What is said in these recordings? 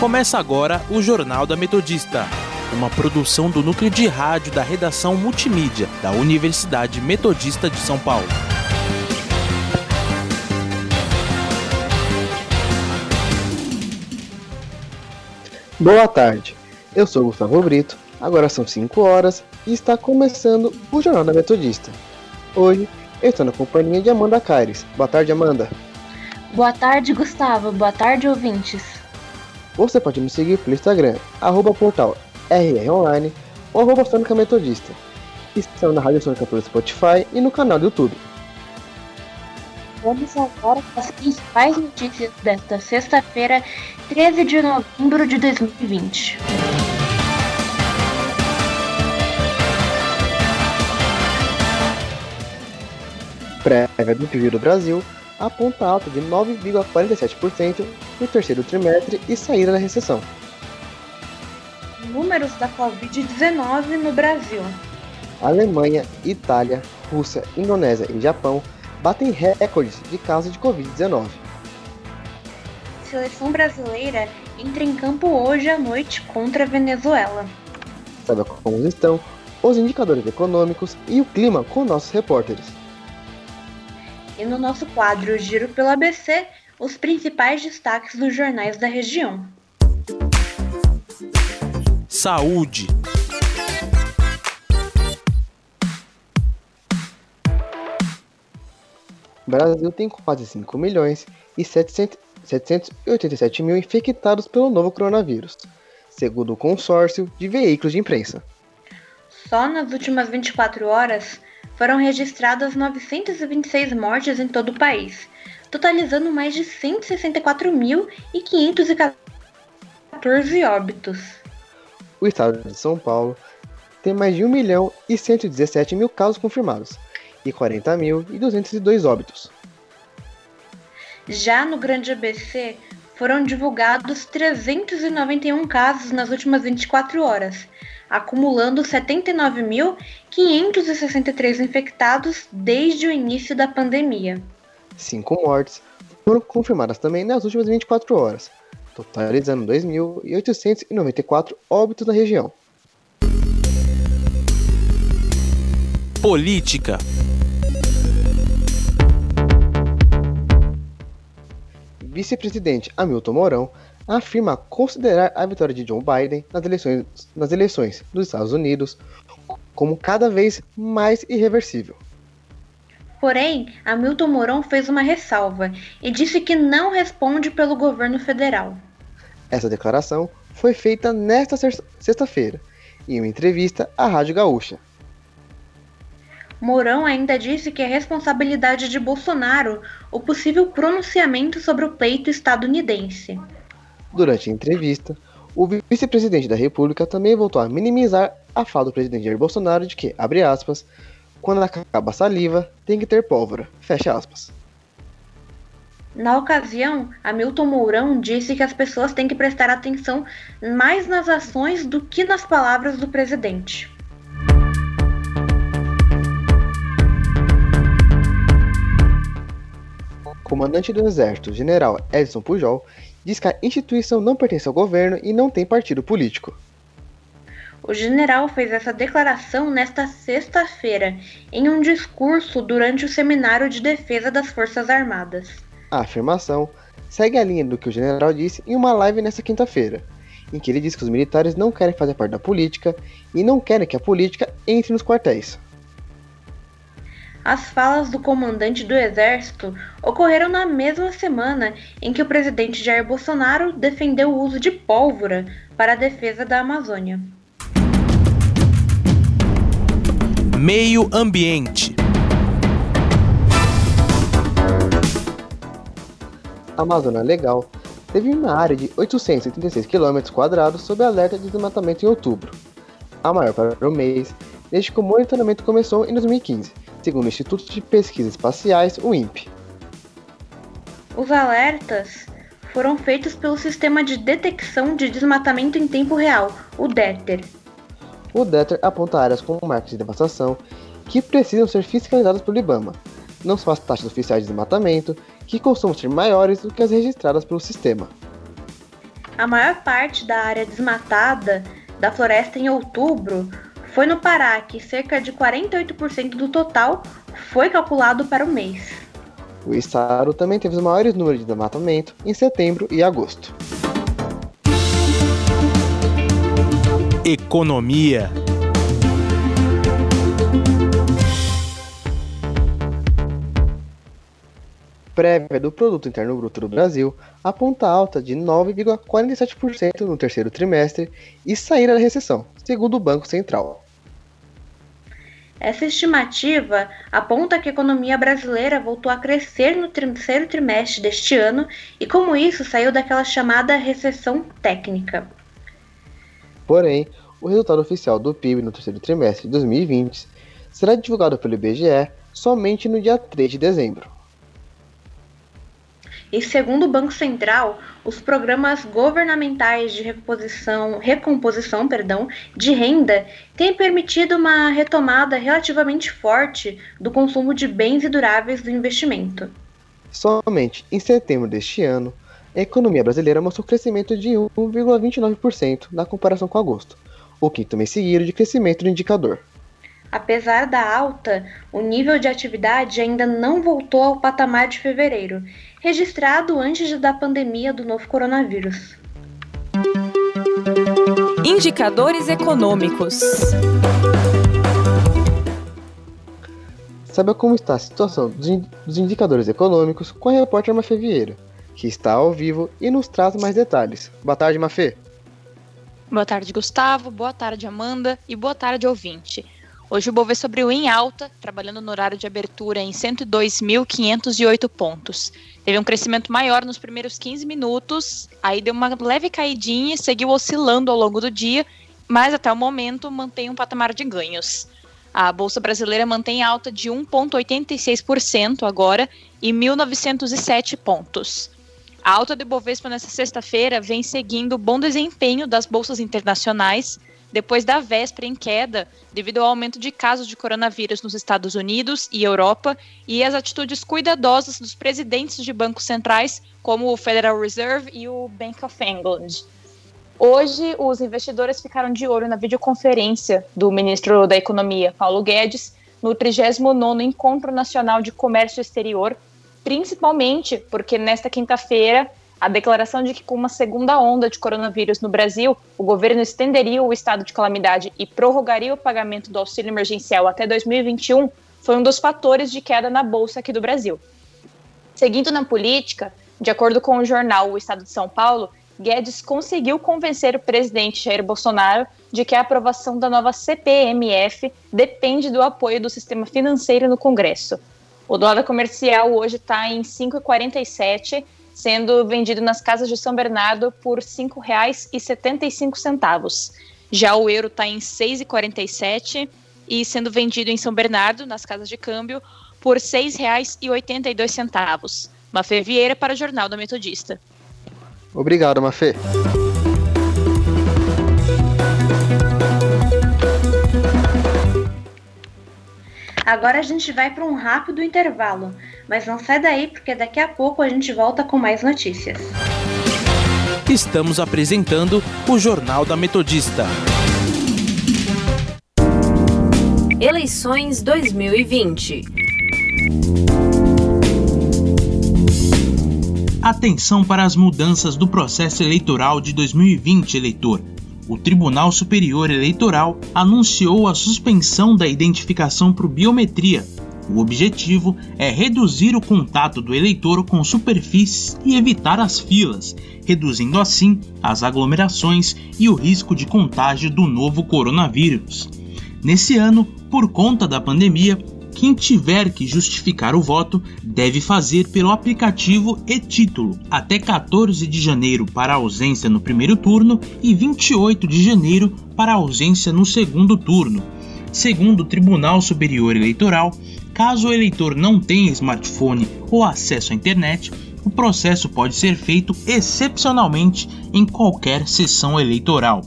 Começa agora o Jornal da Metodista, uma produção do núcleo de rádio da redação multimídia da Universidade Metodista de São Paulo. Boa tarde, eu sou Gustavo Brito, agora são 5 horas e está começando o Jornal da Metodista. Hoje eu estou na companhia de Amanda Caires. Boa tarde, Amanda. Boa tarde, Gustavo. Boa tarde, ouvintes. Você pode me seguir pelo Instagram, arroba portal rronline ou arroba Sônica Metodista. Estão na Rádio Sônica pelo Spotify e no canal do YouTube. Vamos agora com as principais notícias desta sexta-feira, 13 de novembro de 2020. Prévia do PIB do Brasil aponta alta de 9,47% no terceiro trimestre e saída da recessão. Números da Covid-19 no Brasil. Alemanha, Itália, Rússia, Indonésia e Japão batem recordes de casos de Covid-19. Seleção brasileira entra em campo hoje à noite contra a Venezuela. Saiba como estão os indicadores econômicos e o clima com nossos repórteres. E no nosso quadro Giro pelo ABC, os principais destaques dos jornais da região. Saúde. O Brasil tem quase 5 milhões e 700, 787 mil infectados pelo novo coronavírus, segundo o consórcio de veículos de imprensa. Só nas últimas 24 horas foram registradas 926 mortes em todo o país, totalizando mais de 164.514 óbitos. O estado de São Paulo tem mais de 1 milhão e 117 mil casos confirmados e 40.202 óbitos. Já no Grande ABC, foram divulgados 391 casos nas últimas 24 horas, acumulando 79.563 infectados desde o início da pandemia. Cinco mortes foram confirmadas também nas últimas 24 horas, totalizando 2.894 óbitos na região. Política. Vice-presidente Hamilton Mourão afirma considerar a vitória de Joe Biden nas eleições, nas eleições dos Estados Unidos como cada vez mais irreversível. Porém, Hamilton Mourão fez uma ressalva e disse que não responde pelo governo federal. Essa declaração foi feita nesta sexta-feira, em uma entrevista à Rádio Gaúcha. Mourão ainda disse que é responsabilidade de Bolsonaro o possível pronunciamento sobre o pleito estadunidense. Durante a entrevista, o vice-presidente da República também voltou a minimizar a fala do presidente Jair Bolsonaro de que, abre aspas, quando acaba a saliva, tem que ter pólvora, fecha aspas. Na ocasião, Hamilton Mourão disse que as pessoas têm que prestar atenção mais nas ações do que nas palavras do presidente. Comandante do Exército, general Edson Pujol, diz que a instituição não pertence ao governo e não tem partido político. O general fez essa declaração nesta sexta-feira, em um discurso durante o Seminário de Defesa das Forças Armadas. A afirmação segue a linha do que o general disse em uma live nesta quinta-feira, em que ele disse que os militares não querem fazer parte da política e não querem que a política entre nos quartéis. As falas do comandante do Exército ocorreram na mesma semana em que o presidente Jair Bolsonaro defendeu o uso de pólvora para a defesa da Amazônia. Meio Ambiente. A Amazônia Legal teve uma área de 886 km sob alerta de desmatamento em outubro, a maior para o mês, desde que o monitoramento começou em 2015 segundo o Instituto de Pesquisas Espaciais, o INPE. Os alertas foram feitos pelo Sistema de Detecção de Desmatamento em Tempo Real, o DETER. O DETER aponta áreas com marcas de devastação que precisam ser fiscalizadas pelo IBAMA, não são as taxas oficiais de desmatamento, que costumam ser maiores do que as registradas pelo sistema. a maior parte da área desmatada da floresta em outubro foi no Pará, que cerca de 48% do total foi calculado para o mês. O estado também teve os maiores números de desmatamento em setembro e agosto. Economia. prévia do Produto Interno Bruto do Brasil aponta alta de 9,47% no terceiro trimestre e saída da recessão, segundo o Banco Central. Essa estimativa aponta que a economia brasileira voltou a crescer no terceiro trimestre deste ano e, como isso, saiu daquela chamada recessão técnica. Porém, o resultado oficial do PIB no terceiro trimestre de 2020 será divulgado pelo IBGE somente no dia 3 de dezembro. E segundo o Banco Central, os programas governamentais de recomposição, recomposição perdão, de renda têm permitido uma retomada relativamente forte do consumo de bens e duráveis do investimento. Somente em setembro deste ano, a economia brasileira mostrou crescimento de 1,29% na comparação com agosto, o quinto mês seguido de crescimento do indicador. Apesar da alta, o nível de atividade ainda não voltou ao patamar de fevereiro, registrado antes da pandemia do novo coronavírus. Indicadores econômicos. Saiba como está a situação dos indicadores econômicos com a repórter Mafê Vieira, que está ao vivo e nos traz mais detalhes. Boa tarde, Mafê. Boa tarde, Gustavo. Boa tarde, Amanda. E boa tarde, ouvinte. Hoje o Bovespa abriu em alta, trabalhando no horário de abertura em 102.508 pontos. Teve um crescimento maior nos primeiros 15 minutos, aí deu uma leve caidinha e seguiu oscilando ao longo do dia, mas até o momento mantém um patamar de ganhos. A Bolsa Brasileira mantém alta de 1,86% agora e 1.907 pontos. A alta do Bovespa nesta sexta-feira vem seguindo o bom desempenho das bolsas internacionais, depois da véspera em queda, devido ao aumento de casos de coronavírus nos Estados Unidos e Europa e as atitudes cuidadosas dos presidentes de bancos centrais, como o Federal Reserve e o Bank of England. Hoje, os investidores ficaram de olho na videoconferência do ministro da Economia, Paulo Guedes, no 39º Encontro Nacional de Comércio Exterior, principalmente porque nesta quinta-feira a declaração de que com uma segunda onda de coronavírus no Brasil, o governo estenderia o estado de calamidade e prorrogaria o pagamento do auxílio emergencial até 2021 foi um dos fatores de queda na bolsa aqui do Brasil. Seguindo na política, de acordo com o jornal O Estado de São Paulo, Guedes conseguiu convencer o presidente Jair Bolsonaro de que a aprovação da nova CPMF depende do apoio do sistema financeiro no Congresso. O dólar comercial hoje está em 5,47 sendo vendido nas casas de São Bernardo por R$ 5,75. Já o euro está em R$ 6,47 e sendo vendido em São Bernardo, nas casas de câmbio, por R$ 6,82. Mafê Vieira para o Jornal da Metodista. Obrigado, Mafê. Agora a gente vai para um rápido intervalo, mas não sai daí porque daqui a pouco a gente volta com mais notícias. Estamos apresentando o Jornal da Metodista. Eleições 2020. Atenção para as mudanças do processo eleitoral de 2020, eleitor o Tribunal Superior Eleitoral anunciou a suspensão da identificação por biometria. O objetivo é reduzir o contato do eleitor com superfícies e evitar as filas, reduzindo assim as aglomerações e o risco de contágio do novo coronavírus. Nesse ano, por conta da pandemia, quem tiver que justificar o voto deve fazer pelo aplicativo e-título até 14 de janeiro para ausência no primeiro turno e 28 de janeiro para ausência no segundo turno. Segundo o Tribunal Superior Eleitoral, caso o eleitor não tenha smartphone ou acesso à internet, o processo pode ser feito excepcionalmente em qualquer sessão eleitoral.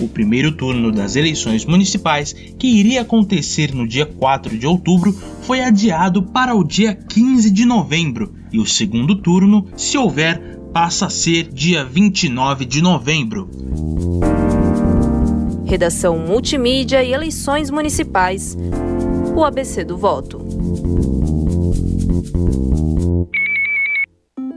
O primeiro turno das eleições municipais, que iria acontecer no dia 4 de outubro, foi adiado para o dia 15 de novembro, e o segundo turno, se houver, passa a ser dia 29 de novembro. Redação Multimídia e Eleições Municipais. O ABC do Voto.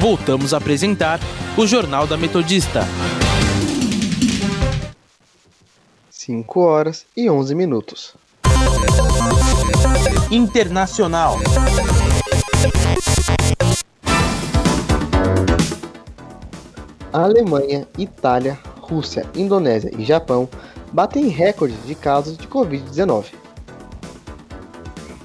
voltamos a apresentar o Jornal da Metodista. 5 horas e 11 minutos. Internacional. A Alemanha, Itália, Rússia, Indonésia e Japão batem recordes de casos de Covid-19.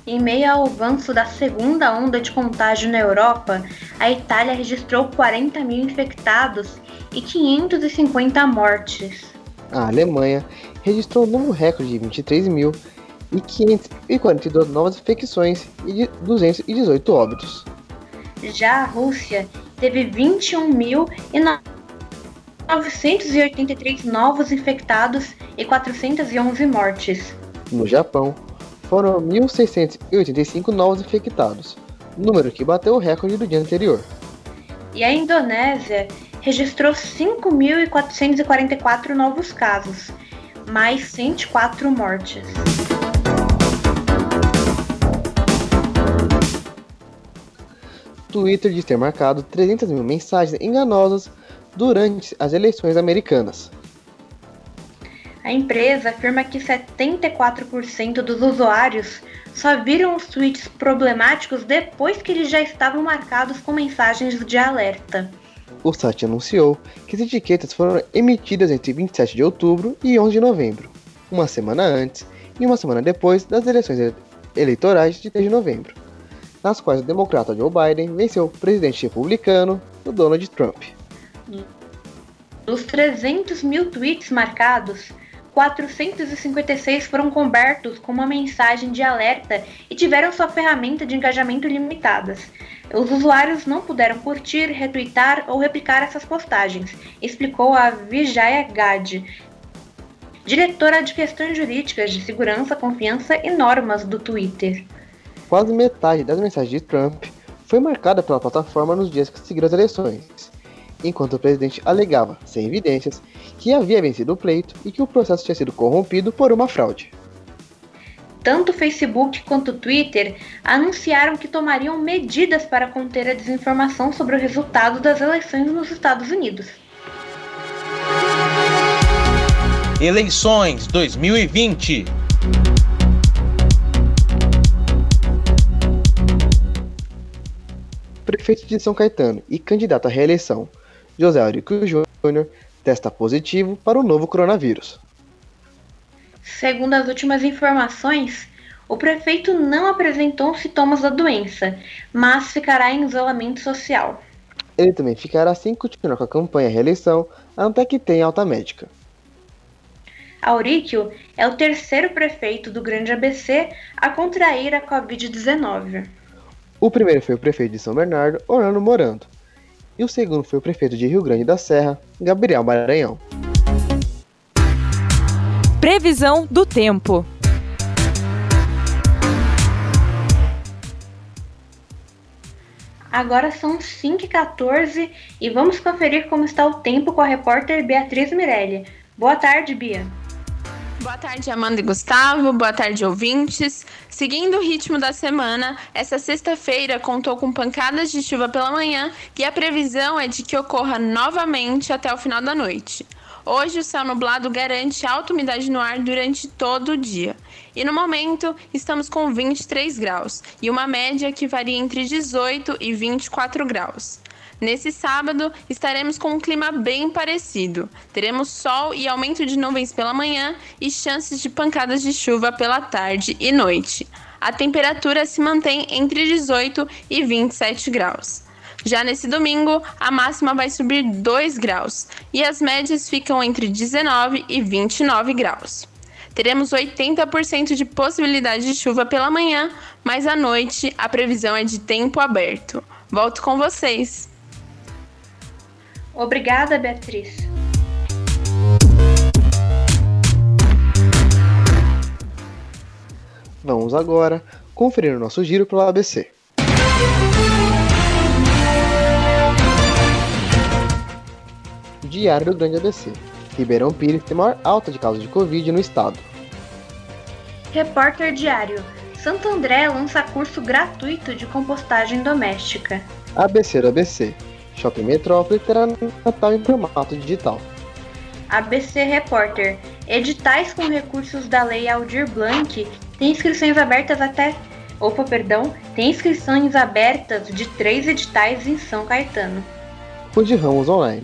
Em meio ao avanço da segunda onda de contágio na Europa, a Itália registrou 40 mil infectados e 550 mortes. A Alemanha registrou um novo recorde de 23 mil e 542 novas infecções e 218 óbitos. Já a Rússia teve 21 mil e 983 novos infectados e 411 mortes. No Japão, foram 1.685 novos infectados, número que bateu o recorde do dia anterior. E a Indonésia registrou 5.444 novos casos, mais 104 mortes. Twitter diz ter marcado 300 mil mensagens enganosas durante as eleições americanas. A empresa afirma que 74% dos usuários só viram os tweets problemáticos depois que eles já estavam marcados com mensagens de alerta. O site anunciou que as etiquetas foram emitidas entre 27 de outubro e 11 de novembro, uma semana antes e uma semana depois das eleições eleitorais de 3 de novembro, nas quais o democrata Joe Biden venceu o presidente republicano, o Donald Trump. Dos 300 mil tweets marcados, 456 foram cobertos com uma mensagem de alerta e tiveram sua ferramenta de engajamento limitadas. Os usuários não puderam curtir, retweetar ou replicar essas postagens, explicou a Vijaya Gad, diretora de questões jurídicas de segurança, confiança e normas do Twitter. Quase metade das mensagens de Trump foi marcada pela plataforma nos dias que seguiram as eleições enquanto o presidente alegava, sem evidências, que havia vencido o pleito e que o processo tinha sido corrompido por uma fraude. Tanto o Facebook quanto o Twitter anunciaram que tomariam medidas para conter a desinformação sobre o resultado das eleições nos Estados Unidos. Eleições 2020 Prefeito de São Caetano e candidato à reeleição, José Aurico Júnior testa positivo para o novo coronavírus. Segundo as últimas informações, o prefeito não apresentou sintomas da doença, mas ficará em isolamento social. Ele também ficará sem continuar com a campanha reeleição até que tenha alta médica. Auríquio é o terceiro prefeito do Grande ABC a contrair a Covid-19. O primeiro foi o prefeito de São Bernardo, Orlando Morando, e o segundo foi o prefeito de Rio Grande da Serra, Gabriel Maranhão. Previsão do tempo. Agora são 5h14 e vamos conferir como está o tempo com a repórter Beatriz Mirelli. Boa tarde, Bia. Boa tarde, Amanda e Gustavo. Boa tarde, ouvintes. Seguindo o ritmo da semana, essa sexta-feira contou com pancadas de chuva pela manhã e a previsão é de que ocorra novamente até o final da noite. Hoje, o céu nublado garante alta umidade no ar durante todo o dia. E no momento, estamos com 23 graus e uma média que varia entre 18 e 24 graus. Nesse sábado, estaremos com um clima bem parecido. Teremos sol e aumento de nuvens pela manhã e chances de pancadas de chuva pela tarde e noite. A temperatura se mantém entre 18 e 27 graus. Já nesse domingo, a máxima vai subir 2 graus e as médias ficam entre 19 e 29 graus. Teremos 80% de possibilidade de chuva pela manhã, mas à noite a previsão é de tempo aberto. Volto com vocês. Obrigada, Beatriz. Vamos agora conferir o nosso giro pelo ABC. Diário do Grande ABC. Ribeirão Pires tem maior alta de casos de Covid no estado. Repórter Diário. Santo André lança curso gratuito de compostagem doméstica. ABC do ABC. Shopping Metrópole terá Natal em formato digital. ABC Repórter. Editais com recursos da Lei Aldir Blanc têm inscrições abertas até. Opa, perdão. Tem inscrições abertas de três editais em São Caetano. O de Ramos Online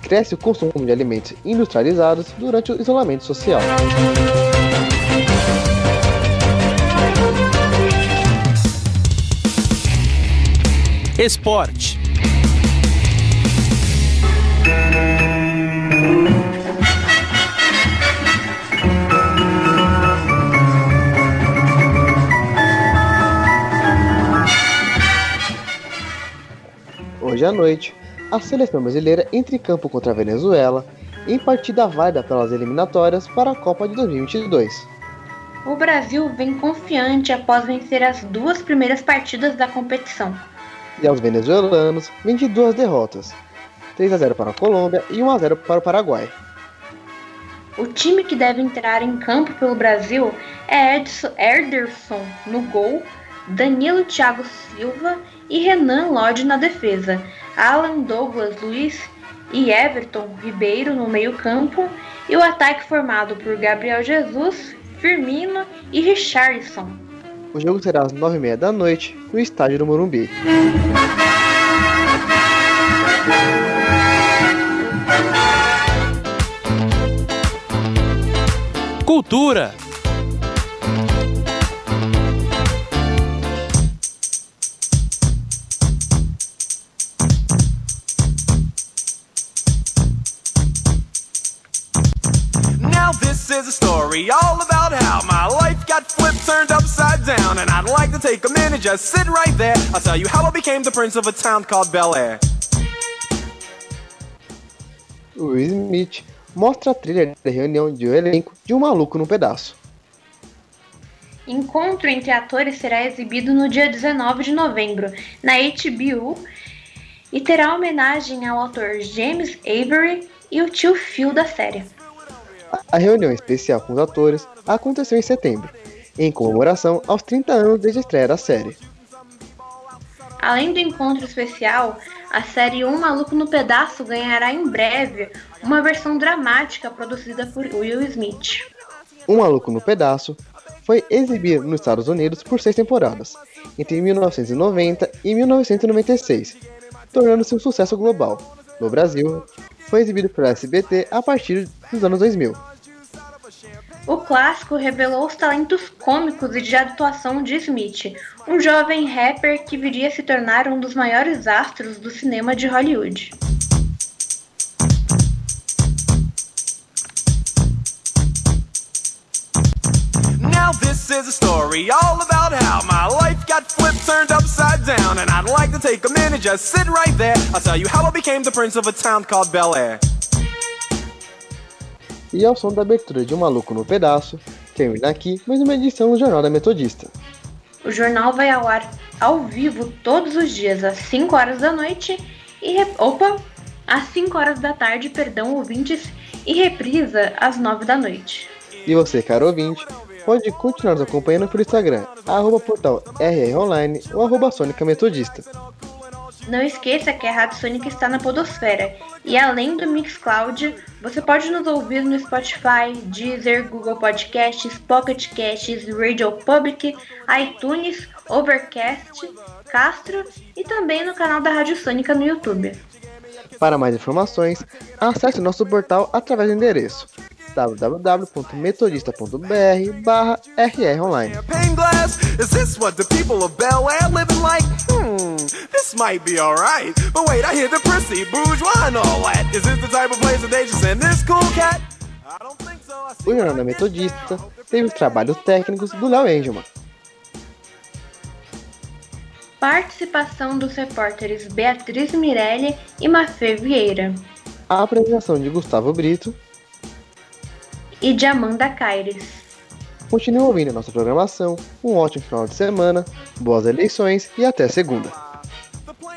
cresce o consumo de alimentos industrializados durante o isolamento social. Esporte. Hoje à noite, a seleção brasileira entra em campo contra a Venezuela em partida válida pelas eliminatórias para a Copa de 2022. O Brasil vem confiante após vencer as duas primeiras partidas da competição. E aos venezuelanos vem de duas derrotas: 3 a 0 para a Colômbia e 1 a 0 para o Paraguai. O time que deve entrar em campo pelo Brasil é Edson Ederson no gol, Danilo Thiago Silva e Renan Lodge na defesa, Alan Douglas Luiz e Everton Ribeiro no meio-campo e o ataque formado por Gabriel Jesus, Firmino e Richarlison. O jogo será às 9h30 da noite no estádio do Morumbi. Cultura. Turned upside down, and I'd like to take a minute, just sit right there. I'll tell you how I became the prince of a town called Bel Air. Will Smith mostra a trilha da reunião de um elenco de Um Maluco no Pedaço. Encontro entre atores será exibido no dia 19 de novembro na HBO e terá homenagem ao autor James Avery e o tio Phil da série. A reunião especial com os atores aconteceu em setembro, em comemoração aos 30 anos desde a estreia da série. Além do encontro especial, a série Um Maluco no Pedaço ganhará em breve uma versão dramática produzida por Will Smith. Um Maluco no Pedaço foi exibido nos Estados Unidos por seis temporadas, entre 1990 e 1996, tornando-se um sucesso global. No Brasil, foi exibido pela SBT a partir dos anos 2000. O clássico revelou os talentos cômicos e de atuação de Smith, um jovem rapper que viria a se tornar um dos maiores astros do cinema de Hollywood. Now this is a story all about how my life got flipped, turned upside down, and I'd like to take a minute, just sit right there. I'll tell you how I became the prince of a town called Bel Air. E ao som da abertura de Um Maluco no Pedaço, termina aqui mais uma edição do Jornal da Metodista. O jornal vai ao ar ao vivo todos os dias às 5 horas da noite e opa, às 5 horas da tarde, perdão, ouvintes, e reprisa às 9 da noite. E você, caro ouvinte, pode continuar nos acompanhando pelo Instagram, arroba portal rronline ou arroba Sônica Metodista. Não esqueça que a Rádio Sônica está na Podosfera. E além do Mixcloud, você pode nos ouvir no Spotify, Deezer, Google Podcasts, Pocket Casts, Radio Public, iTunes, Overcast, Castro e também no canal da Rádio Sônica no YouTube. Para mais informações, acesse nosso portal através do endereço www.metodista.br Hmm, this might be alright. But wait, I hear the prissy, bourgeois and all that. Is this the type of place that they just send this cool cat? I don't think so. I see O Jornal da Metodista teve os trabalhos técnicos do Léo Engelman. Participação dos repórteres Beatriz Mirelli e Mafê Vieira. A apresentação de Gustavo Brito. E de Amanda Caires. Continue ouvindo a nossa programação. Um ótimo final de semana, boas eleições e até segunda.